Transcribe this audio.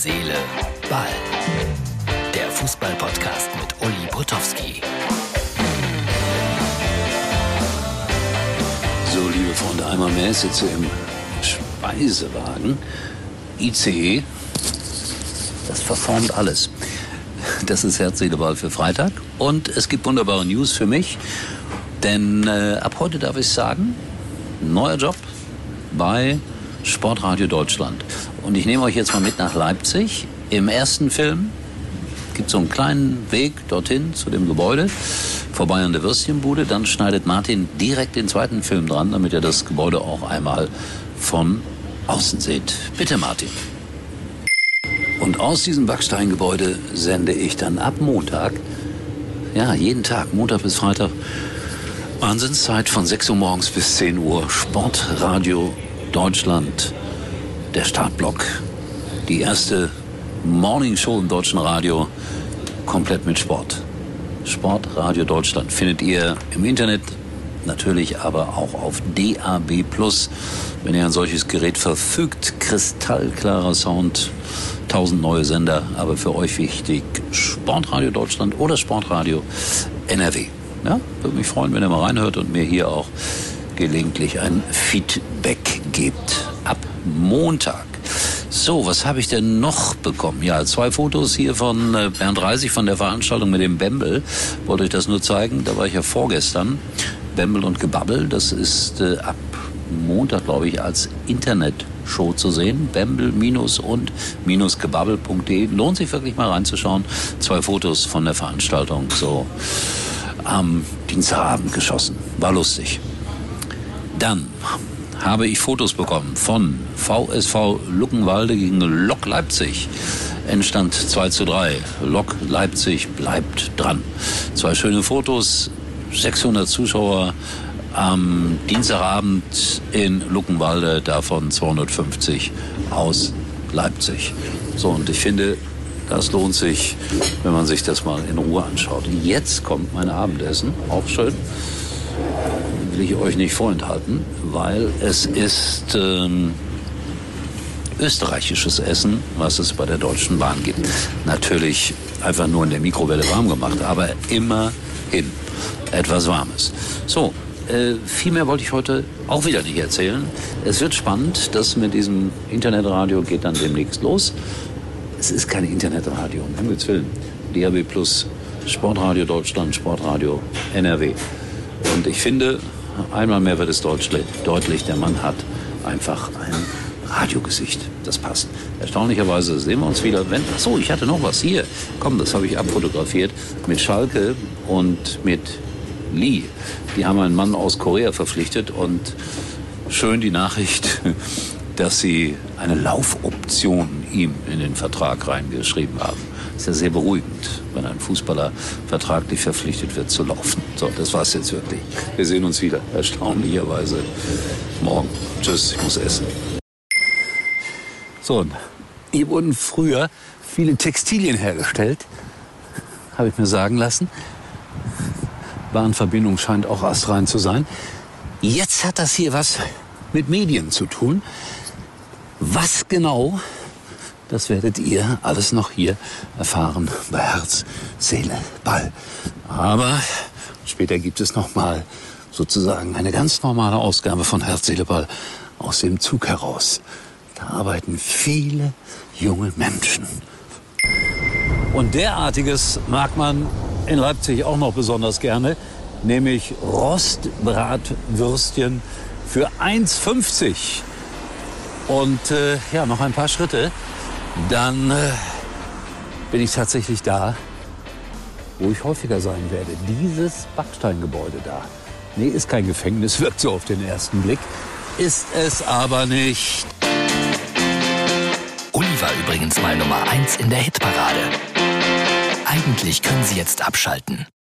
Seele, Ball. Der Fußball-Podcast mit Uli Potowski. So, liebe Freunde, einmal mehr sitze im Speisewagen. ICE, das verformt alles. Das ist Herz, Seele, Ball für Freitag. Und es gibt wunderbare News für mich. Denn äh, ab heute darf ich sagen, neuer Job bei Sportradio Deutschland. Und ich nehme euch jetzt mal mit nach Leipzig. Im ersten Film gibt es so einen kleinen Weg dorthin zu dem Gebäude, vorbei an der Würstchenbude. Dann schneidet Martin direkt den zweiten Film dran, damit er das Gebäude auch einmal von außen sieht. Bitte, Martin. Und aus diesem Backsteingebäude sende ich dann ab Montag, ja, jeden Tag, Montag bis Freitag, Wahnsinnszeit von 6 Uhr morgens bis 10 Uhr, Sportradio Deutschland, der Startblock, die erste Morningshow im deutschen Radio, komplett mit Sport. Sportradio Deutschland findet ihr im Internet, natürlich aber auch auf DAB+. Wenn ihr ein solches Gerät verfügt, kristallklarer Sound, tausend neue Sender, aber für euch wichtig Sportradio Deutschland oder Sportradio NRW. Ja, würde mich freuen, wenn ihr mal reinhört und mir hier auch gelegentlich ein Feedback gibt. Ab Montag. So, was habe ich denn noch bekommen? Ja, zwei Fotos hier von äh, Bernd Reisig von der Veranstaltung mit dem Bembel. Wollte euch das nur zeigen. Da war ich ja vorgestern. Bembel und Gebabbel. Das ist äh, ab Montag, glaube ich, als Internetshow zu sehen. Bembel und gebabbel.de. Lohnt sich wirklich mal reinzuschauen. Zwei Fotos von der Veranstaltung. So am Dienstagabend geschossen. War lustig. Dann habe ich Fotos bekommen von VSV Luckenwalde gegen Lok Leipzig. Endstand 2 zu 3. Lok Leipzig bleibt dran. Zwei schöne Fotos, 600 Zuschauer am Dienstagabend in Luckenwalde, davon 250 aus Leipzig. So, und ich finde, das lohnt sich, wenn man sich das mal in Ruhe anschaut. Jetzt kommt mein Abendessen, auch schön ich euch nicht vorenthalten, weil es ist ähm, österreichisches Essen, was es bei der Deutschen Bahn gibt. Natürlich einfach nur in der Mikrowelle warm gemacht, aber immerhin etwas Warmes. So, äh, viel mehr wollte ich heute auch wieder nicht erzählen. Es wird spannend, das mit diesem Internetradio geht dann demnächst los. Es ist kein Internetradio, um Himmels Willen. DAB Plus, Sportradio Deutschland, Sportradio NRW. Und ich finde, einmal mehr wird es deutlich, der Mann hat einfach ein Radiogesicht. Das passt. Erstaunlicherweise sehen wir uns wieder. Wenn, so, ich hatte noch was hier. Komm, das habe ich abfotografiert mit Schalke und mit Lee. Die haben einen Mann aus Korea verpflichtet und schön die Nachricht, dass sie eine Laufoption ihm in den Vertrag reingeschrieben haben. Das ist ja sehr beruhigend, wenn ein Fußballer vertraglich verpflichtet wird zu laufen. So, das war's jetzt wirklich. Wir sehen uns wieder, erstaunlicherweise morgen. Tschüss, ich muss essen. So, hier wurden früher viele Textilien hergestellt, habe ich mir sagen lassen. Bahnverbindung scheint auch astrein zu sein. Jetzt hat das hier was mit Medien zu tun. Was genau, das werdet ihr alles noch hier erfahren bei Herz, Seele, Ball. Aber später gibt es noch mal sozusagen eine ganz normale Ausgabe von Herz, Seele, Ball aus dem Zug heraus. Da arbeiten viele junge Menschen. Und derartiges mag man in Leipzig auch noch besonders gerne, nämlich Rostbratwürstchen für 1,50. Und äh, ja, noch ein paar Schritte, dann äh, bin ich tatsächlich da, wo ich häufiger sein werde. Dieses Backsteingebäude da. Nee, ist kein Gefängnis, wirkt so auf den ersten Blick. Ist es aber nicht. Uli war übrigens mal Nummer 1 in der Hitparade. Eigentlich können Sie jetzt abschalten.